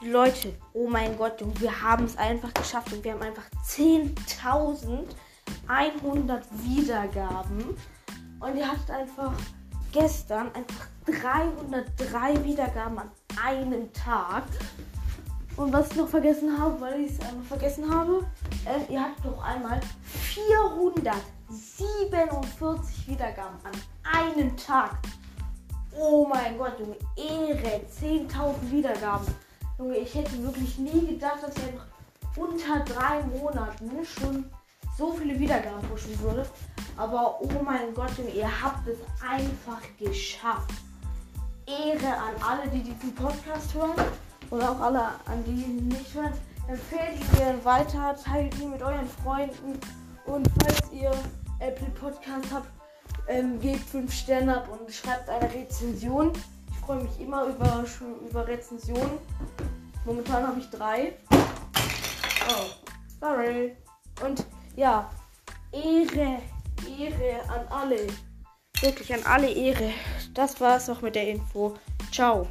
Leute, oh mein Gott, wir haben es einfach geschafft und wir haben einfach 10.100 Wiedergaben. Und ihr hattet einfach gestern einfach 303 Wiedergaben an einem Tag. Und was ich noch vergessen habe, weil ich es einmal vergessen habe, äh, ihr hattet doch einmal 447 Wiedergaben an einem Tag. Oh mein Gott, Junge, Ehre, 10.000 Wiedergaben. Junge, ich hätte wirklich nie gedacht, dass einfach unter drei Monaten schon so viele Wiedergaben pushen würde. Aber oh mein Gott, Junge, ihr habt es einfach geschafft. Ehre an alle, die diesen Podcast hören und auch alle an die ihn nicht hören. Empfehlt ihn weiter, teilt ihn mit euren Freunden und falls ihr Apple Podcast habt, ähm, gebt 5 Sterne ab und schreibt eine Rezension. Ich freue mich immer über, über Rezensionen. Momentan habe ich drei. Oh, sorry. Und ja, Ehre, Ehre an alle. Wirklich an alle Ehre. Das war's auch mit der Info. Ciao.